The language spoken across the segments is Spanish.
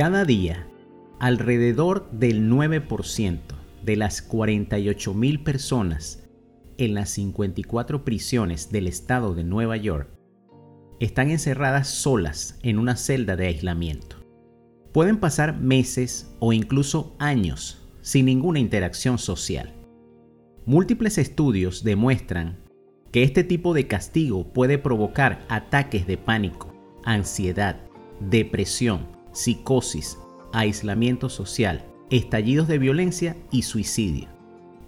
Cada día, alrededor del 9% de las 48.000 personas en las 54 prisiones del estado de Nueva York están encerradas solas en una celda de aislamiento. Pueden pasar meses o incluso años sin ninguna interacción social. Múltiples estudios demuestran que este tipo de castigo puede provocar ataques de pánico, ansiedad, depresión, psicosis, aislamiento social, estallidos de violencia y suicidio,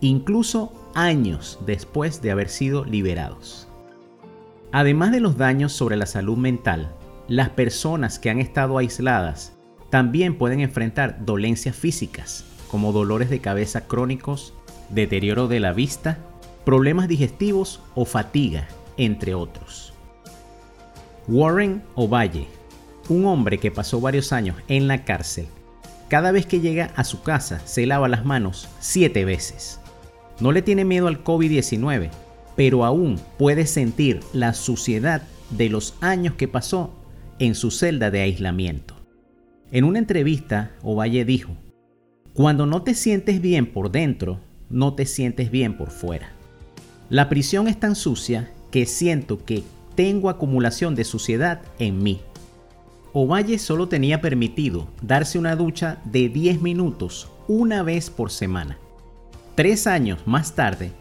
incluso años después de haber sido liberados. Además de los daños sobre la salud mental, las personas que han estado aisladas también pueden enfrentar dolencias físicas, como dolores de cabeza crónicos, deterioro de la vista, problemas digestivos o fatiga, entre otros. Warren Ovalle, un hombre que pasó varios años en la cárcel, cada vez que llega a su casa se lava las manos siete veces. No le tiene miedo al COVID-19, pero aún puede sentir la suciedad de los años que pasó en su celda de aislamiento. En una entrevista, Ovalle dijo, Cuando no te sientes bien por dentro, no te sientes bien por fuera. La prisión es tan sucia que siento que tengo acumulación de suciedad en mí. Ovalle solo tenía permitido darse una ducha de 10 minutos una vez por semana. Tres años más tarde,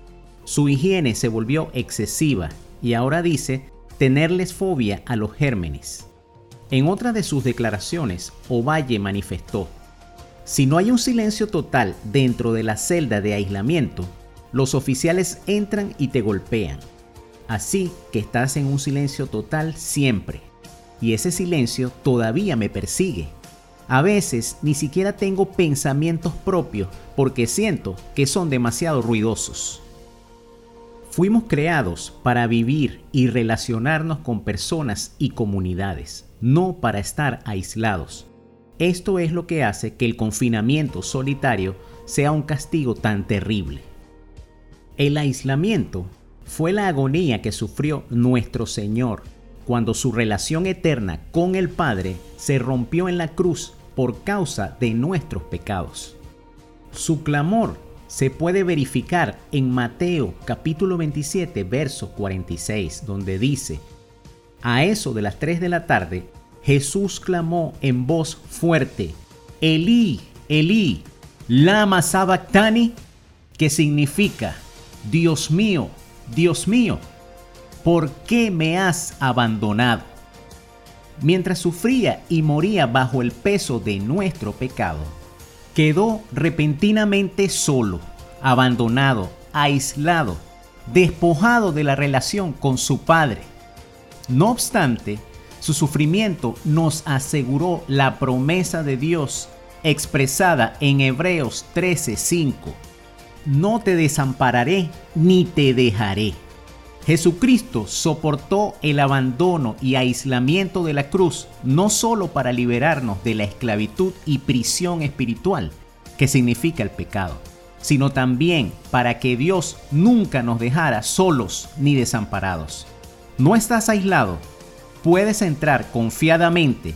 su higiene se volvió excesiva y ahora dice tenerles fobia a los gérmenes. En otra de sus declaraciones, Ovalle manifestó, si no hay un silencio total dentro de la celda de aislamiento, los oficiales entran y te golpean. Así que estás en un silencio total siempre y ese silencio todavía me persigue. A veces ni siquiera tengo pensamientos propios porque siento que son demasiado ruidosos. Fuimos creados para vivir y relacionarnos con personas y comunidades, no para estar aislados. Esto es lo que hace que el confinamiento solitario sea un castigo tan terrible. El aislamiento fue la agonía que sufrió nuestro Señor cuando su relación eterna con el Padre se rompió en la cruz por causa de nuestros pecados. Su clamor se puede verificar en Mateo capítulo 27 verso 46 donde dice, a eso de las 3 de la tarde, Jesús clamó en voz fuerte, Elí, Elí, lama sabactani, que significa, Dios mío, Dios mío, ¿por qué me has abandonado? Mientras sufría y moría bajo el peso de nuestro pecado, quedó repentinamente solo, abandonado, aislado, despojado de la relación con su Padre. No obstante, su sufrimiento nos aseguró la promesa de Dios expresada en Hebreos 13:5. No te desampararé ni te dejaré. Jesucristo soportó el abandono y aislamiento de la cruz no solo para liberarnos de la esclavitud y prisión espiritual que significa el pecado, sino también para que Dios nunca nos dejara solos ni desamparados. No estás aislado, puedes entrar confiadamente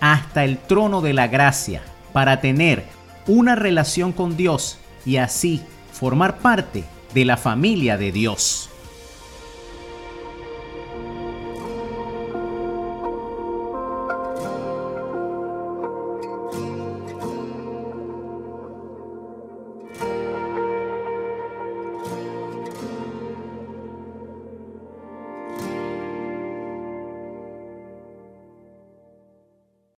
hasta el trono de la gracia para tener una relación con Dios y así formar parte de la familia de Dios.